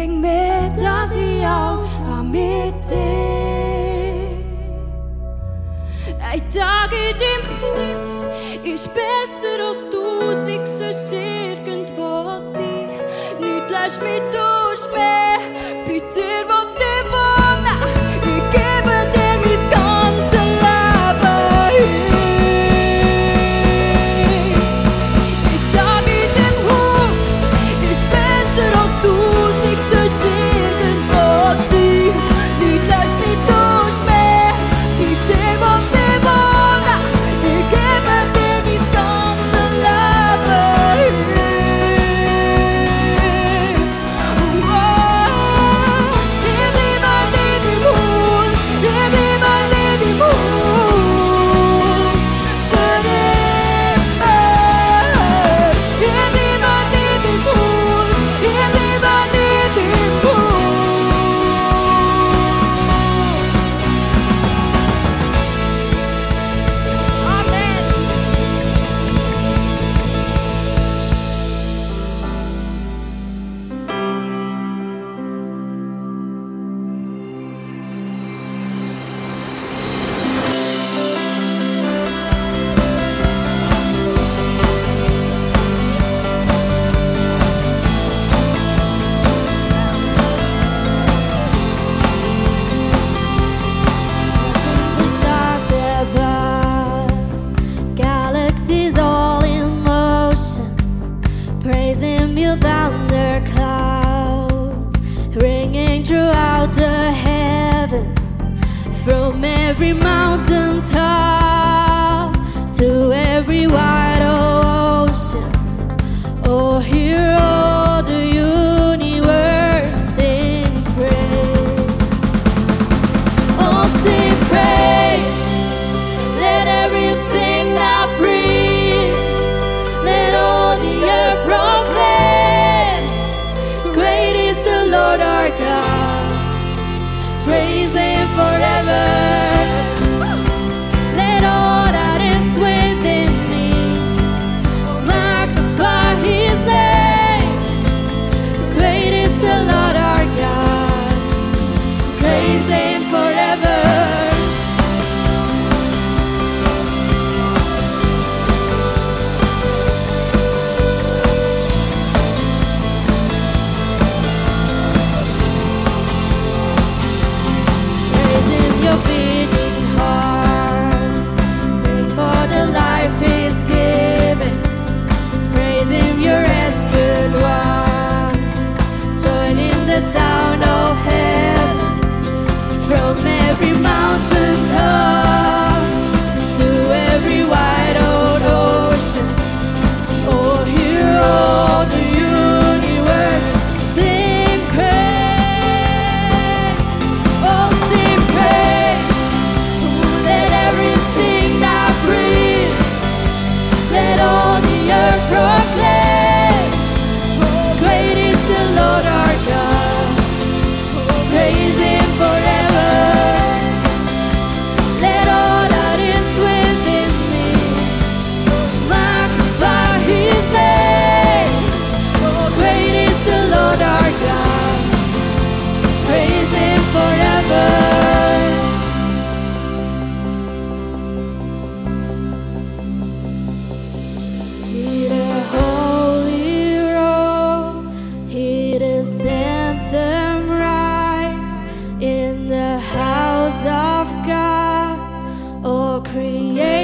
erkenne ich gegen mehr, dass ich auch habe mit create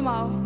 是吗？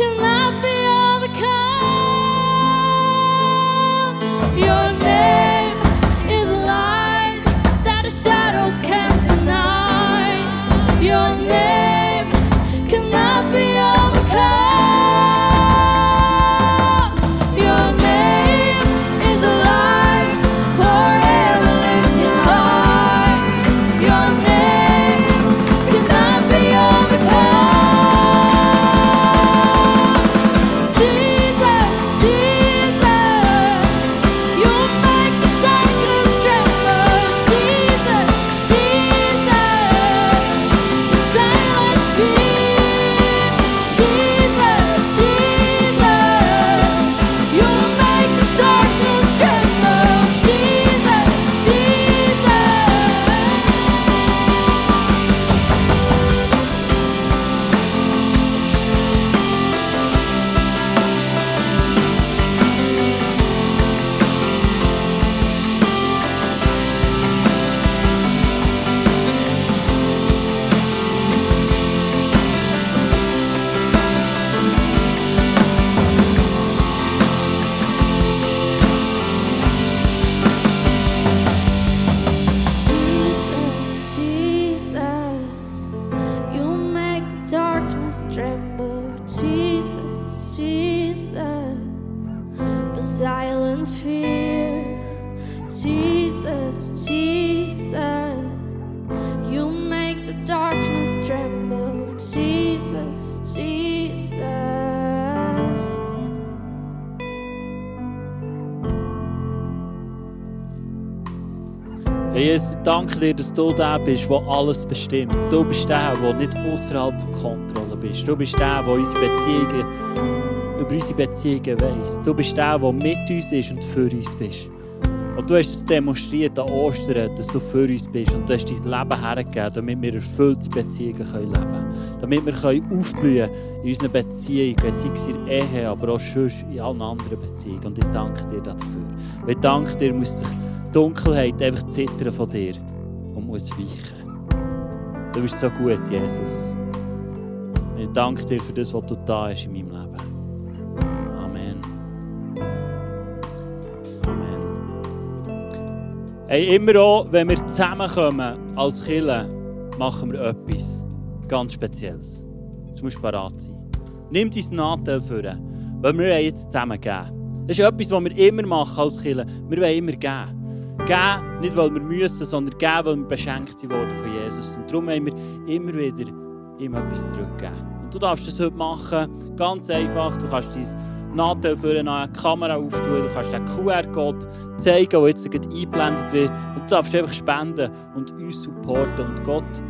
can I? Danke dir, dass du der bist, der alles bestimmt. Du bist der, der nicht außerhalb von Kontrolle bist. Du bist der, der unsere Beziehungen, über unsere Beziehungen weiss. Du bist der, der mit uns ist und für uns bist. Und du hast es demonstriert an Ostern, dass du für uns bist. Und du hast dein Leben hergegeben, damit wir erfüllte Beziehungen leben können. Damit wir aufblühen können in unseren Beziehungen, sei es in Ehe, aber auch sonst in allen anderen Beziehungen. Und ich danke dir dafür. Und ich danke dir, muss sich Dunkelheit einfach zittern von dir und muss weichen. Du bist so gut, Jesus. Ich danke dir für das, was du da hast in meinem Leben. Amen. Amen. Hey, immer auch, wenn wir zusammenkommen als Killer, machen wir etwas ganz Spezielles. Jetzt musst du parat sein. Nimm dein Nachteil vor, weil wir jetzt zusammen geben. Das ist etwas, was wir immer machen als Killer. Wir wollen immer geben. Geben, nicht weil wir müssen, sondern geben, weil wir beschenkt worden von Jesus. Und darum wollen wir immer wieder ihm etwas zurückgeben. Und du darfst das heute machen, ganz einfach. Du kannst dein Nachteil für eine Kamera auftun, du kannst den QR-Code zeigen, der jetzt eingeblendet wird. Und du darfst einfach spenden und uns supporten und Gott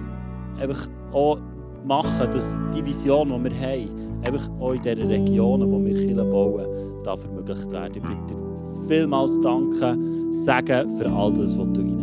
einfach auch machen, dass die Vision, die wir haben, einfach auch in diesen Regionen, wo wir Kirche bauen, da vermöglicht werden. Bitte vielmals danken sagen für all das, was du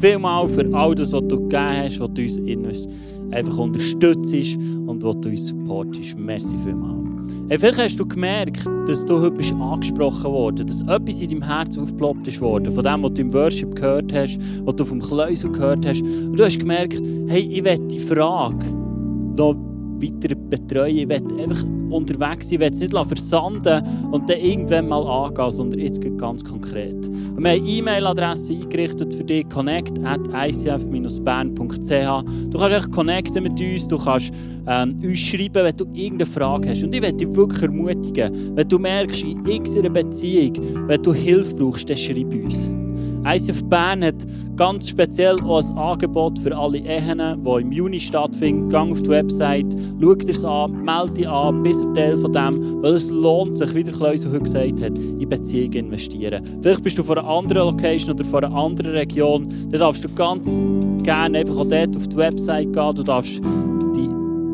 vielmals für all das, was du gegeben hast, was du uns einfach unterstützt und was du uns supportest. Merci vielmals. Hey, vielleicht hast du gemerkt, dass du heute bist angesprochen worden, dass etwas in deinem Herz aufgeploppt ist worden, von dem, was du im Worship gehört hast, was du vom Kleusel gehört hast. Und du hast gemerkt, hey, ich will die Frage noch weiter betreuen. Ich will einfach unterwegs. Ich will es nicht versanden und dann irgendwann mal angehen, sondern jetzt ganz konkret. Und wir haben E-Mail-Adresse eingerichtet für dich, connect at icf-bern.ch. Du kannst echt connecten mit uns, du kannst ähm, uns schreiben, wenn du irgendeine Frage hast. Und ich möchte dich wirklich ermutigen, wenn du merkst, in irgendeiner Beziehung, wenn du Hilfe brauchst, dann schreib uns. ICF Bern hat ganz speziell auch ein Angebot für alle Ehen, die im Juni stattfinden. Gang auf die Website, schau dir es an, melde dich an, bist ein Teil von dem, weil es lohnt sich, wie der Kleus heute gesagt hat, in Beziehungen investieren. Vielleicht bist du von einer anderen Location oder von einer anderen Region, dann darfst du ganz gerne einfach auch dort auf die Website gehen, du darfst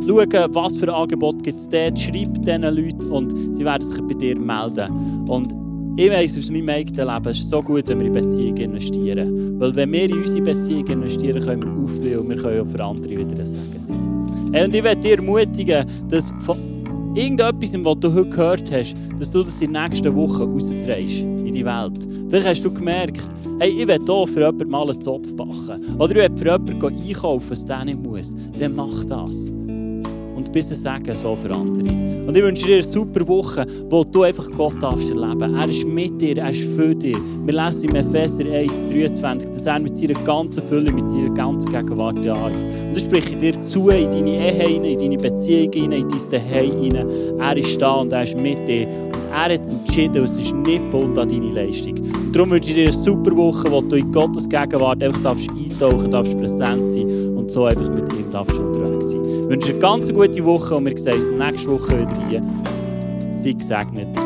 schauen, was für ein Angebot gibt es dort, schreib diesen Leuten und sie werden sich bei dir melden. Und ich weiss aus meinem eigenen Leben, es ist so gut, wenn wir in Beziehungen investieren. Weil wenn wir in unsere Beziehungen investieren, können wir aufblühen und wir können auch für andere wieder ein Segen sein. Und ich möchte dir ermutigen, dass von irgendetwas, was du heute gehört hast, dass du das in den nächsten Wochen rausträgst in die Welt. Vielleicht hast du gemerkt, hey, ich will hier für jemanden mal einen Zopf backen. Oder ich will für jemanden einkaufen, was der nicht muss. Dann mach das bis ein Segen so für andere. Und ich wünsche dir eine super Woche, wo du einfach Gott darfst erleben. Er ist mit dir, er ist für dich. Wir lesen im Epheser 1, 23, dass er mit seiner ganzen Fülle, mit seiner ganzen Gegenwart da ist. Und das spreche ich dir zu in deine Ehe in deine Beziehung in dein Zuhause hinein. Er ist da und er ist mit dir. Und er hat es entschieden, es ist nicht gebunden an deine Leistung. Und darum wünsche ich dir eine super Woche, wo du in Gottes Gegenwart einfach darfst eintauchen darfst, präsent sein und so einfach mit ihm darfst unterwegs sein. Ich wünsche eine ganz gute Woche und wir sehen uns nächste Woche wieder hier Sei gesegnet.